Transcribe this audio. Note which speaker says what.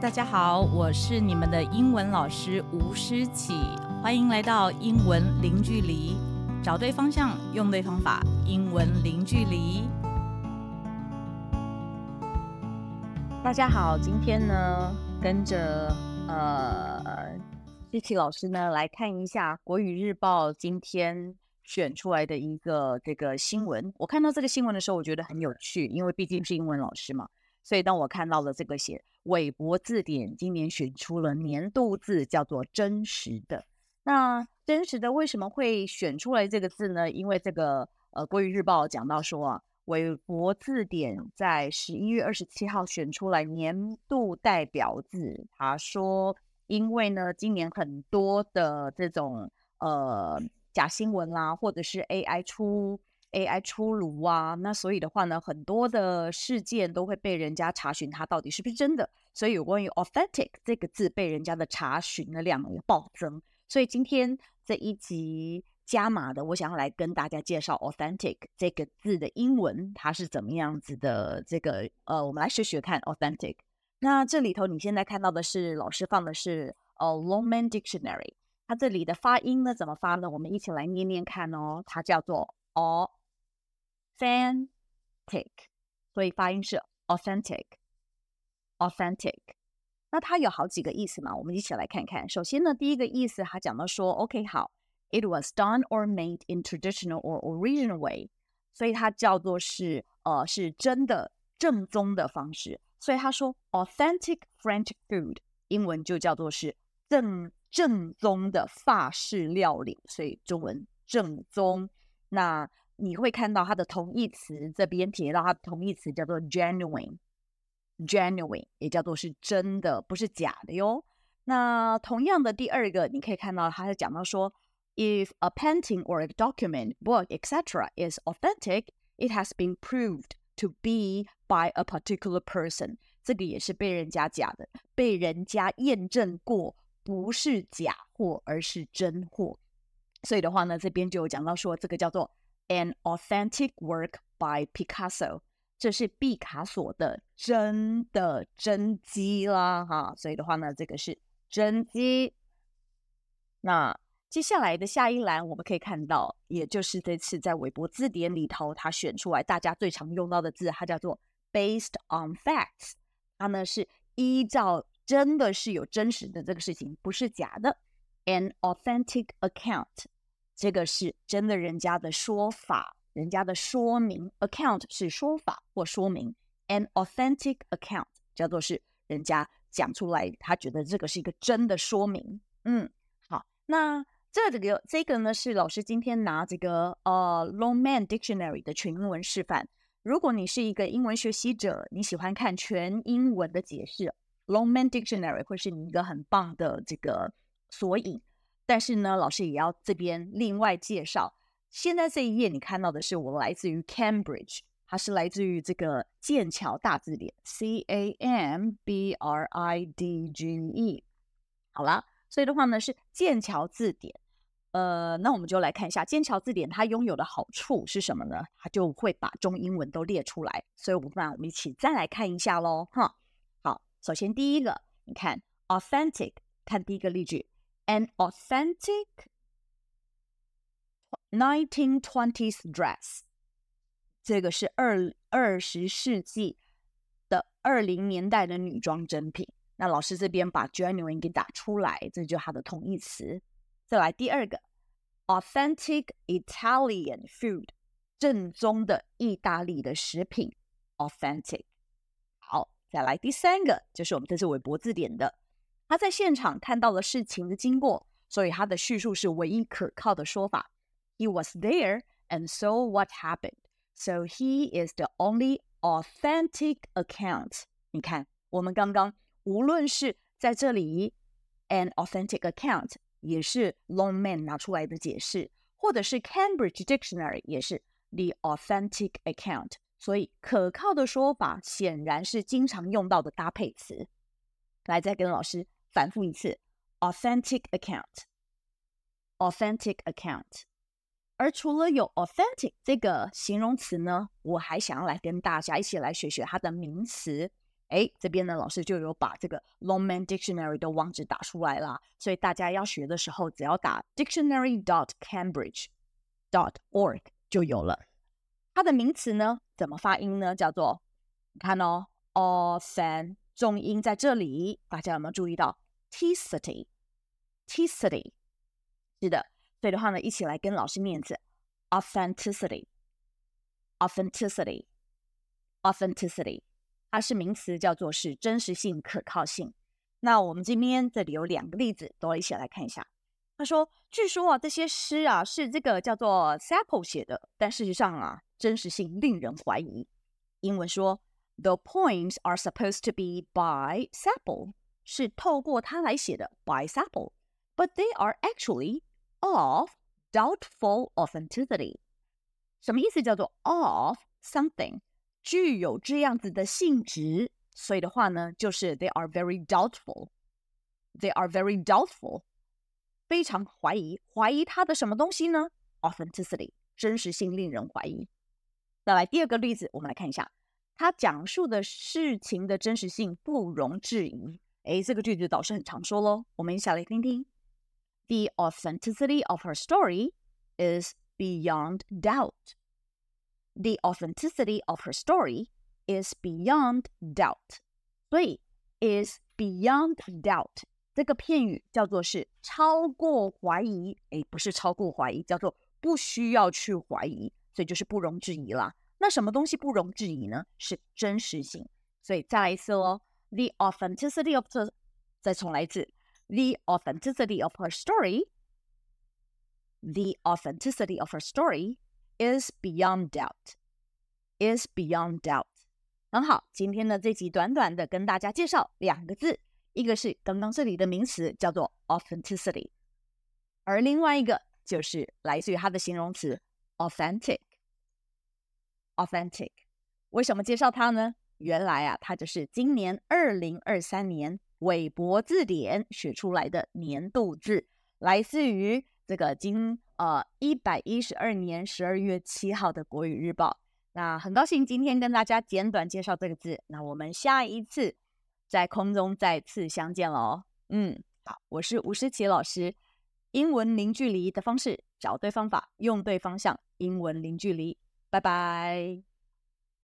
Speaker 1: 大家好，我是你们的英文老师吴诗綺，欢迎来到英文零距离，找对方向，用对方法，英文零距离。大家好，今天呢，跟着呃诗綺老师呢来看一下《国语日报》今天选出来的一个这个新闻。我看到这个新闻的时候，我觉得很有趣，因为毕竟是英文老师嘛。所以，当我看到了这个写韦伯字典今年选出了年度字叫做“真实的”，那“真实的”为什么会选出来这个字呢？因为这个呃，《国语日报》讲到说啊，韦伯字典在十一月二十七号选出来年度代表字。他说，因为呢，今年很多的这种呃假新闻啦，或者是 AI 出。AI 出炉啊，那所以的话呢，很多的事件都会被人家查询它到底是不是真的，所以有关于 authentic 这个字被人家的查询的量也暴增。所以今天这一集加码的，我想要来跟大家介绍 authentic 这个字的英文，它是怎么样子的。这个呃，我们来学学看 authentic。那这里头你现在看到的是老师放的是呃 Longman Dictionary，它这里的发音呢怎么发呢？我们一起来念念看哦，它叫做 a authentic，所以发音是 authentic，authentic。那它有好几个意思嘛，我们一起来看看。首先呢，第一个意思，它讲到说，OK，好，it was done or made in traditional or original way，所以它叫做是呃是真的正宗的方式。所以他说 authentic French food，英文就叫做是正正宗的法式料理，所以中文正宗。那 你会看到它的同义词这边提到它的同义词叫做 genuine，genuine 也叫做是真的，不是假的哟。那同样的第二个，你可以看到它是讲到说，if a painting or a document, book, etc. is authentic, it has been proved to be by a particular person。这个也是被人家假的，被人家验证过，不是假货，而是真货。所以的话呢，这边就有讲到说，这个叫做。An authentic work by Picasso，这是毕卡索的真的真迹啦，哈，所以的话呢，这个是真迹。那接下来的下一栏，我们可以看到，也就是这次在韦伯字典里头，它选出来大家最常用到的字，它叫做 based on facts，它呢是依照真的是有真实的这个事情，不是假的。An authentic account。这个是真的，人家的说法，人家的说明。Account 是说法或说明，an authentic account 叫做是人家讲出来，他觉得这个是一个真的说明。嗯，好，那这个这个呢是老师今天拿这个呃 Longman Dictionary 的全英文示范。如果你是一个英文学习者，你喜欢看全英文的解释，Longman Dictionary 会是你一个很棒的这个索引。但是呢，老师也要这边另外介绍。现在这一页你看到的是我来自于 Cambridge，它是来自于这个剑桥大字典 C A M B R I D G E。好啦，所以的话呢是剑桥字典。呃，那我们就来看一下剑桥字典它拥有的好处是什么呢？它就会把中英文都列出来。所以我们那我们一起再来看一下喽，哈。好，首先第一个，你看 authentic，看第一个例句。An authentic 1920s dress，这个是二二十世纪的二零年代的女装珍品。那老师这边把 genuine 给打出来，这就它的同义词。再来第二个，authentic Italian food，正宗的意大利的食品，authentic。好，再来第三个，就是我们这是韦伯字典的。他在现场看到了事情的经过，所以他的叙述是唯一可靠的说法。He was there and saw what happened, so he is the only authentic account。你看，我们刚刚无论是在这里，an authentic account 也是 Longman 拿出来的解释，或者是 Cambridge Dictionary 也是 the authentic account。所以可靠的说法显然是经常用到的搭配词。来，再跟老师。反复一次，authentic account，authentic account。而除了有 authentic 这个形容词呢，我还想要来跟大家一起来学学它的名词。哎，这边呢，老师就有把这个 Longman Dictionary 的网址打出来了，所以大家要学的时候，只要打 dictionary dot cambridge dot org 就有了。它的名词呢，怎么发音呢？叫做，你看哦，authen，重音在这里，大家有没有注意到？ticity，ticity，是的，所以的话呢，一起来跟老师念一次：authenticity，authenticity，authenticity。它是名词，叫做是真实性、可靠性。那我们这边这里有两个例子，都一起来看一下。他说：“据说啊，这些诗啊是这个叫做 Sappho 写的，但事实上啊，真实性令人怀疑。”英文说：“The poems are supposed to be by Sappho，是透过他来写的，by Sappho，but they are actually of doubtful authenticity。”什么意思？叫做 of something。具有这样子的性质，所以的话呢，就是 they are very doubtful. They are very doubtful，非常怀疑，怀疑它的什么东西呢？Authenticity，真实性令人怀疑。再来第二个例子，我们来看一下，他讲述的事情的真实性不容置疑。诶，这个句子导师很常说喽，我们一起来听听。The authenticity of her story is beyond doubt. The authenticity of her story is beyond doubt. 所以 is beyond doubt 这个片语叫做是超过怀疑，诶，不是超过怀疑，叫做不需要去怀疑，所以就是不容置疑啦。那什么东西不容置疑呢？是真实性。所以再来一次哦 ，the authenticity of the，再重来一次，the authenticity of her story，the authenticity of her story。Is beyond doubt. Is beyond doubt. 很好，今天的这集短短的跟大家介绍两个字，一个是刚刚这里的名词叫做 authenticity，而另外一个就是来自于它的形容词 authentic。authentic，为什么介绍它呢？ 原来啊，它就是今年二零二三年韦博字典选出来的年度字，来自于这个今。呃，一百一十二年十二月七号的国语日报。那很高兴今天跟大家简短介绍这个字。那我们下一次在空中再次相见喽。嗯，好，我是吴诗琪老师。英文零距离的方式，找对方法，用对方向，英文零距离。拜拜。